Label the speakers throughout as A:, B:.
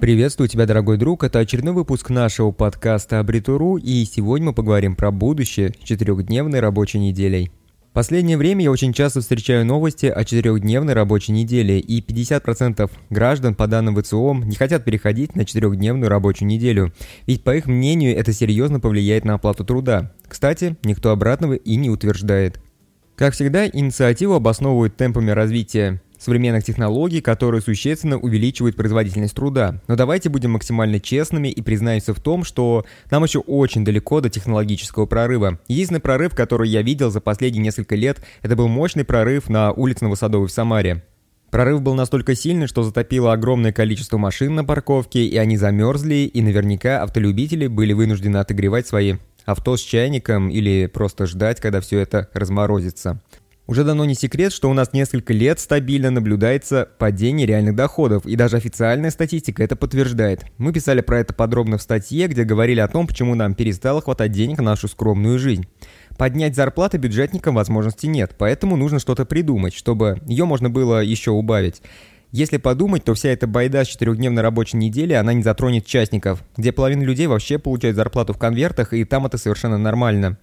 A: Приветствую тебя, дорогой друг. Это очередной выпуск нашего подкаста Абритуру, и сегодня мы поговорим про будущее четырехдневной рабочей неделей. Последнее время я очень часто встречаю новости о четырехдневной рабочей неделе, и 50% граждан, по данным ВЦО, не хотят переходить на четырехдневную рабочую неделю, ведь, по их мнению, это серьезно повлияет на оплату труда. Кстати, никто обратного и не утверждает. Как всегда, инициативу обосновывают темпами развития современных технологий, которые существенно увеличивают производительность труда. Но давайте будем максимально честными и признаемся в том, что нам еще очень далеко до технологического прорыва. Единственный прорыв, который я видел за последние несколько лет, это был мощный прорыв на улице Новосадовой в Самаре. Прорыв был настолько сильный, что затопило огромное количество машин на парковке, и они замерзли, и наверняка автолюбители были вынуждены отогревать свои авто с чайником или просто ждать, когда все это разморозится. Уже давно не секрет, что у нас несколько лет стабильно наблюдается падение реальных доходов, и даже официальная статистика это подтверждает. Мы писали про это подробно в статье, где говорили о том, почему нам перестало хватать денег на нашу скромную жизнь. Поднять зарплаты бюджетникам возможности нет, поэтому нужно что-то придумать, чтобы ее можно было еще убавить. Если подумать, то вся эта байда с четырехдневной рабочей недели, она не затронет частников, где половина людей вообще получает зарплату в конвертах, и там это совершенно нормально.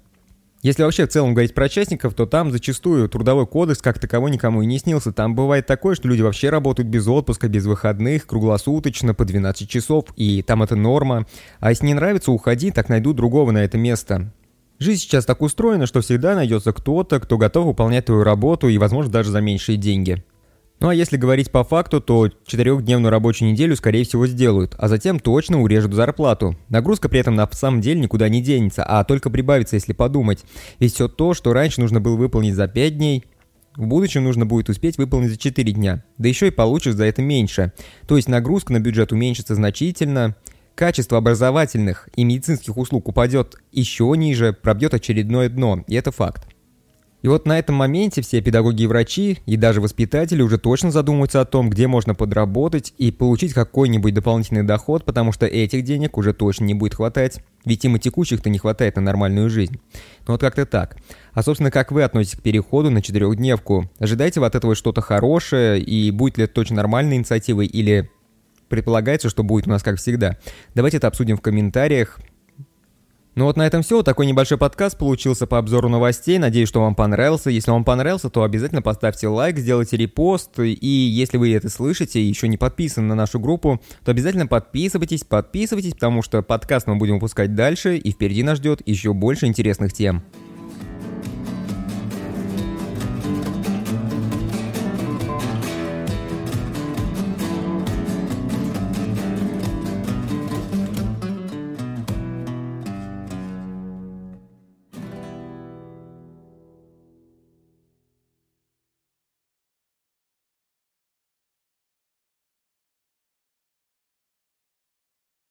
A: Если вообще в целом говорить про частников, то там зачастую трудовой кодекс как таковой никому и не снился. Там бывает такое, что люди вообще работают без отпуска, без выходных, круглосуточно, по 12 часов, и там это норма. А если не нравится, уходи, так найдут другого на это место. Жизнь сейчас так устроена, что всегда найдется кто-то, кто готов выполнять твою работу и, возможно, даже за меньшие деньги. Ну а если говорить по факту, то четырехдневную рабочую неделю скорее всего сделают, а затем точно урежут зарплату. Нагрузка при этом на самом деле никуда не денется, а только прибавится, если подумать. Ведь все то, что раньше нужно было выполнить за 5 дней, в будущем нужно будет успеть выполнить за 4 дня, да еще и получишь за это меньше. То есть нагрузка на бюджет уменьшится значительно, качество образовательных и медицинских услуг упадет еще ниже, пробьет очередное дно, и это факт. И вот на этом моменте все педагоги и врачи, и даже воспитатели уже точно задумываются о том, где можно подработать и получить какой-нибудь дополнительный доход, потому что этих денег уже точно не будет хватать. Ведь им и текущих-то не хватает на нормальную жизнь. Ну вот как-то так. А собственно, как вы относитесь к переходу на четырехдневку? Ожидаете вы от этого что-то хорошее, и будет ли это точно нормальной инициативой, или предполагается, что будет у нас как всегда? Давайте это обсудим в комментариях. Ну вот на этом все. Такой небольшой подкаст получился по обзору новостей. Надеюсь, что вам понравился. Если вам понравился, то обязательно поставьте лайк, сделайте репост. И если вы это слышите и еще не подписаны на нашу группу, то обязательно подписывайтесь, подписывайтесь, потому что подкаст мы будем выпускать дальше, и впереди нас ждет еще больше интересных тем.